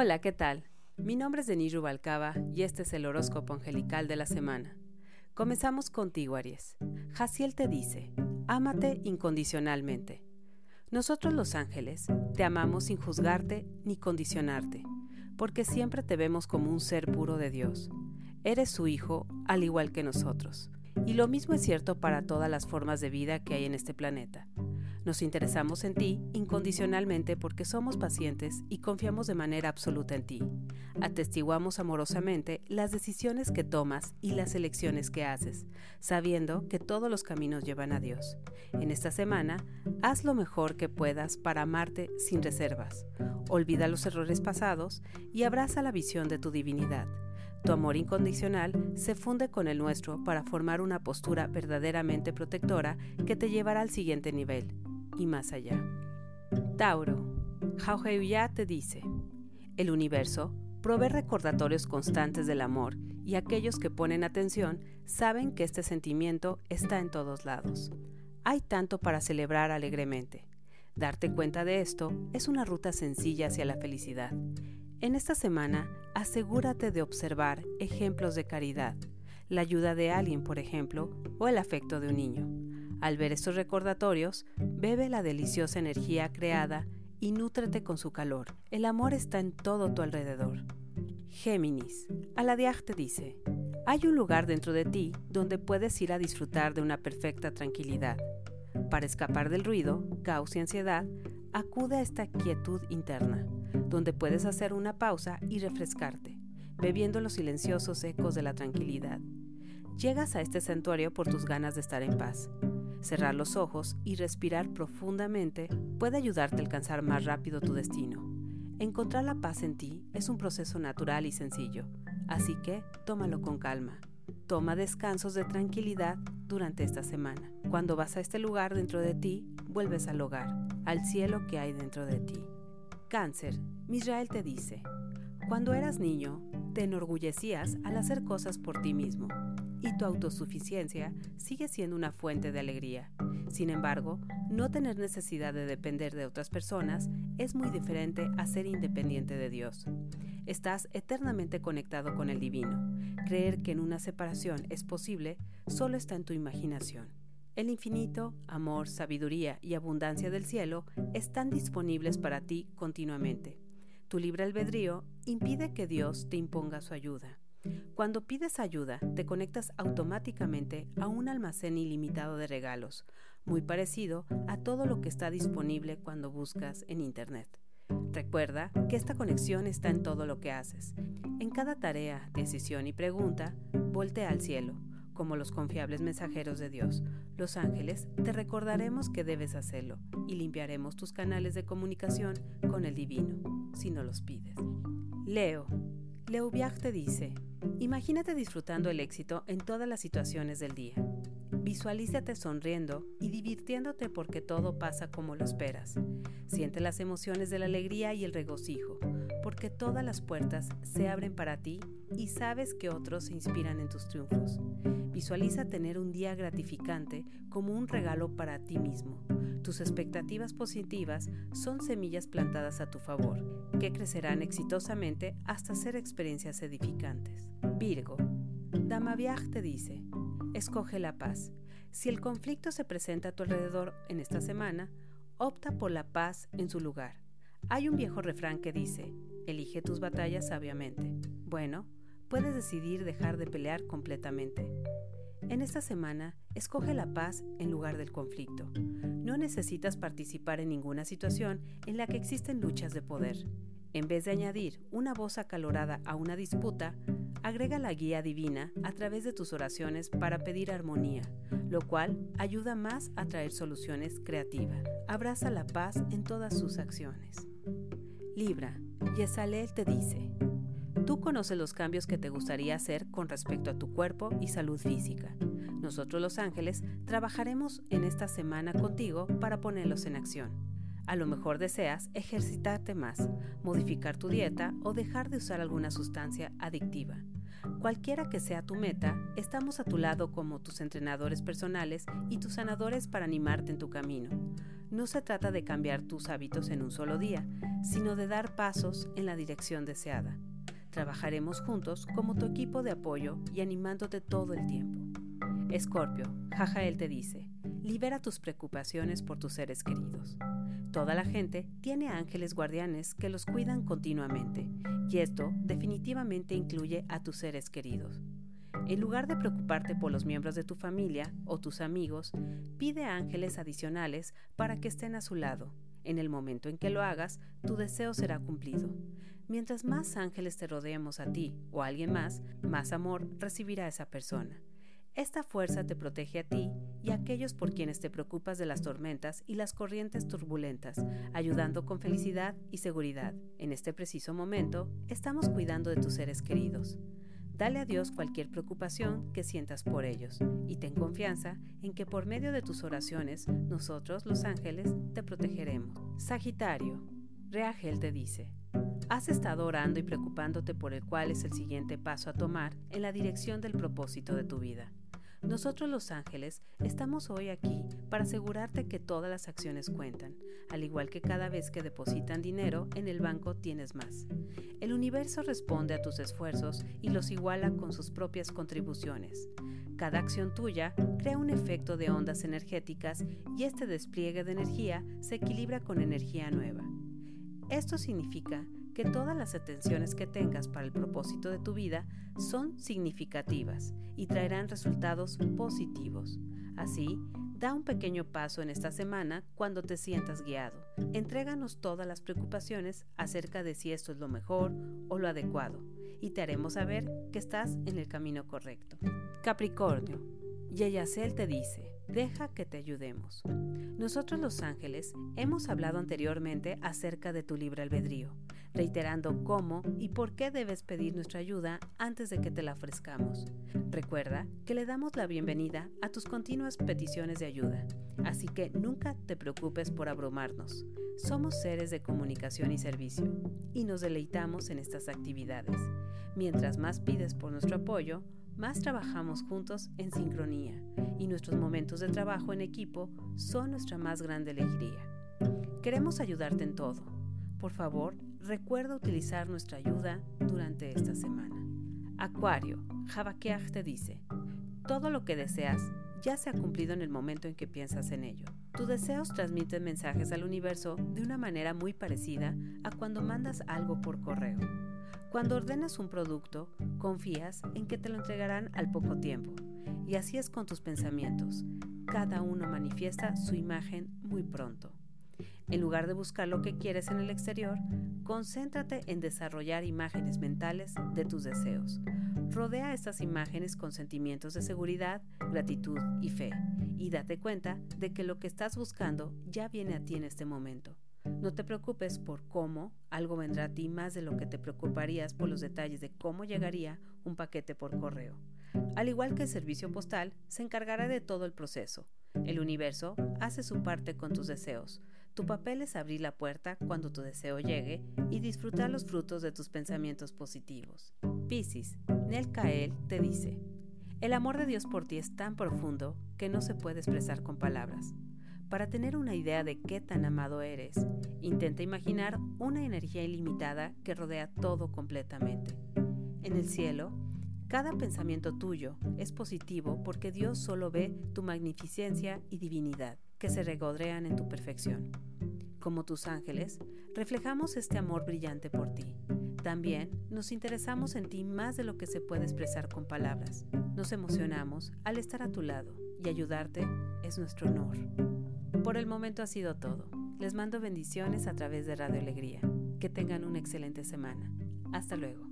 Hola, ¿qué tal? Mi nombre es Denis Rubalcaba y este es el horóscopo angelical de la semana. Comenzamos contigo, Aries. Jaciel te dice, ámate incondicionalmente. Nosotros los ángeles te amamos sin juzgarte ni condicionarte, porque siempre te vemos como un ser puro de Dios. Eres su hijo al igual que nosotros. Y lo mismo es cierto para todas las formas de vida que hay en este planeta. Nos interesamos en ti incondicionalmente porque somos pacientes y confiamos de manera absoluta en ti. Atestiguamos amorosamente las decisiones que tomas y las elecciones que haces, sabiendo que todos los caminos llevan a Dios. En esta semana, haz lo mejor que puedas para amarte sin reservas. Olvida los errores pasados y abraza la visión de tu divinidad. Tu amor incondicional se funde con el nuestro para formar una postura verdaderamente protectora que te llevará al siguiente nivel más allá. Tauro, ya te dice, el universo provee recordatorios constantes del amor y aquellos que ponen atención saben que este sentimiento está en todos lados. Hay tanto para celebrar alegremente. Darte cuenta de esto es una ruta sencilla hacia la felicidad. En esta semana, asegúrate de observar ejemplos de caridad, la ayuda de alguien, por ejemplo, o el afecto de un niño. Al ver estos recordatorios, bebe la deliciosa energía creada y nútrete con su calor. El amor está en todo tu alrededor. Géminis, Aladiaj te dice, hay un lugar dentro de ti donde puedes ir a disfrutar de una perfecta tranquilidad. Para escapar del ruido, caos y ansiedad, acude a esta quietud interna, donde puedes hacer una pausa y refrescarte, bebiendo los silenciosos ecos de la tranquilidad. Llegas a este santuario por tus ganas de estar en paz. Cerrar los ojos y respirar profundamente puede ayudarte a alcanzar más rápido tu destino. Encontrar la paz en ti es un proceso natural y sencillo, así que tómalo con calma. Toma descansos de tranquilidad durante esta semana. Cuando vas a este lugar dentro de ti, vuelves al hogar, al cielo que hay dentro de ti. Cáncer, Misrael te dice, cuando eras niño, te enorgullecías al hacer cosas por ti mismo y tu autosuficiencia sigue siendo una fuente de alegría. Sin embargo, no tener necesidad de depender de otras personas es muy diferente a ser independiente de Dios. Estás eternamente conectado con el divino. Creer que en una separación es posible solo está en tu imaginación. El infinito, amor, sabiduría y abundancia del cielo están disponibles para ti continuamente. Tu libre albedrío impide que Dios te imponga su ayuda. Cuando pides ayuda, te conectas automáticamente a un almacén ilimitado de regalos, muy parecido a todo lo que está disponible cuando buscas en Internet. Recuerda que esta conexión está en todo lo que haces. En cada tarea, decisión y pregunta, voltea al cielo, como los confiables mensajeros de Dios. Los ángeles te recordaremos que debes hacerlo y limpiaremos tus canales de comunicación con el divino, si no los pides. Leo. Leuviag te dice, Imagínate disfrutando el éxito en todas las situaciones del día. Visualízate sonriendo y divirtiéndote porque todo pasa como lo esperas. Siente las emociones de la alegría y el regocijo, porque todas las puertas se abren para ti y sabes que otros se inspiran en tus triunfos. Visualiza tener un día gratificante como un regalo para ti mismo. Tus expectativas positivas son semillas plantadas a tu favor, que crecerán exitosamente hasta ser experiencias edificantes. Virgo, Damaviaj te dice, escoge la paz. Si el conflicto se presenta a tu alrededor en esta semana, opta por la paz en su lugar. Hay un viejo refrán que dice, elige tus batallas sabiamente. Bueno, puedes decidir dejar de pelear completamente. En esta semana, escoge la paz en lugar del conflicto. No necesitas participar en ninguna situación en la que existen luchas de poder. En vez de añadir una voz acalorada a una disputa, agrega la guía divina a través de tus oraciones para pedir armonía, lo cual ayuda más a traer soluciones creativas. Abraza la paz en todas sus acciones. Libra, Yesalel te dice, Tú conoces los cambios que te gustaría hacer con respecto a tu cuerpo y salud física. Nosotros los ángeles trabajaremos en esta semana contigo para ponerlos en acción. A lo mejor deseas ejercitarte más, modificar tu dieta o dejar de usar alguna sustancia adictiva. Cualquiera que sea tu meta, estamos a tu lado como tus entrenadores personales y tus sanadores para animarte en tu camino. No se trata de cambiar tus hábitos en un solo día, sino de dar pasos en la dirección deseada. Trabajaremos juntos como tu equipo de apoyo y animándote todo el tiempo. Escorpio, Jajael te dice, libera tus preocupaciones por tus seres queridos. Toda la gente tiene ángeles guardianes que los cuidan continuamente, y esto definitivamente incluye a tus seres queridos. En lugar de preocuparte por los miembros de tu familia o tus amigos, pide ángeles adicionales para que estén a su lado. En el momento en que lo hagas, tu deseo será cumplido. Mientras más ángeles te rodeemos a ti o a alguien más, más amor recibirá esa persona. Esta fuerza te protege a ti y a aquellos por quienes te preocupas de las tormentas y las corrientes turbulentas, ayudando con felicidad y seguridad. En este preciso momento, estamos cuidando de tus seres queridos. Dale a Dios cualquier preocupación que sientas por ellos y ten confianza en que por medio de tus oraciones nosotros, los ángeles, te protegeremos. Sagitario, Reagel te dice, has estado orando y preocupándote por el cual es el siguiente paso a tomar en la dirección del propósito de tu vida. Nosotros los ángeles estamos hoy aquí para asegurarte que todas las acciones cuentan, al igual que cada vez que depositan dinero en el banco tienes más. El universo responde a tus esfuerzos y los iguala con sus propias contribuciones. Cada acción tuya crea un efecto de ondas energéticas y este despliegue de energía se equilibra con energía nueva. Esto significa que todas las atenciones que tengas para el propósito de tu vida son significativas y traerán resultados positivos. Así, da un pequeño paso en esta semana cuando te sientas guiado. Entréganos todas las preocupaciones acerca de si esto es lo mejor o lo adecuado y te haremos saber que estás en el camino correcto. Capricornio, Yeyacel te dice, deja que te ayudemos. Nosotros los ángeles hemos hablado anteriormente acerca de tu libre albedrío reiterando cómo y por qué debes pedir nuestra ayuda antes de que te la ofrezcamos. Recuerda que le damos la bienvenida a tus continuas peticiones de ayuda, así que nunca te preocupes por abrumarnos. Somos seres de comunicación y servicio y nos deleitamos en estas actividades. Mientras más pides por nuestro apoyo, más trabajamos juntos en sincronía y nuestros momentos de trabajo en equipo son nuestra más grande alegría. Queremos ayudarte en todo. Por favor, recuerda utilizar nuestra ayuda durante esta semana. Acuario, Habakkuk te dice, todo lo que deseas ya se ha cumplido en el momento en que piensas en ello. Tus deseos transmiten mensajes al universo de una manera muy parecida a cuando mandas algo por correo. Cuando ordenas un producto, confías en que te lo entregarán al poco tiempo. Y así es con tus pensamientos. Cada uno manifiesta su imagen muy pronto. En lugar de buscar lo que quieres en el exterior, concéntrate en desarrollar imágenes mentales de tus deseos. Rodea estas imágenes con sentimientos de seguridad, gratitud y fe, y date cuenta de que lo que estás buscando ya viene a ti en este momento. No te preocupes por cómo algo vendrá a ti más de lo que te preocuparías por los detalles de cómo llegaría un paquete por correo. Al igual que el servicio postal, se encargará de todo el proceso. El universo hace su parte con tus deseos. Tu papel es abrir la puerta cuando tu deseo llegue y disfrutar los frutos de tus pensamientos positivos. Piscis, Nel Kael te dice, el amor de Dios por ti es tan profundo que no se puede expresar con palabras. Para tener una idea de qué tan amado eres, intenta imaginar una energía ilimitada que rodea todo completamente. En el cielo, cada pensamiento tuyo es positivo porque Dios solo ve tu magnificencia y divinidad, que se regodrean en tu perfección. Como tus ángeles, reflejamos este amor brillante por ti. También nos interesamos en ti más de lo que se puede expresar con palabras. Nos emocionamos al estar a tu lado y ayudarte es nuestro honor. Por el momento ha sido todo. Les mando bendiciones a través de Radio Alegría. Que tengan una excelente semana. Hasta luego.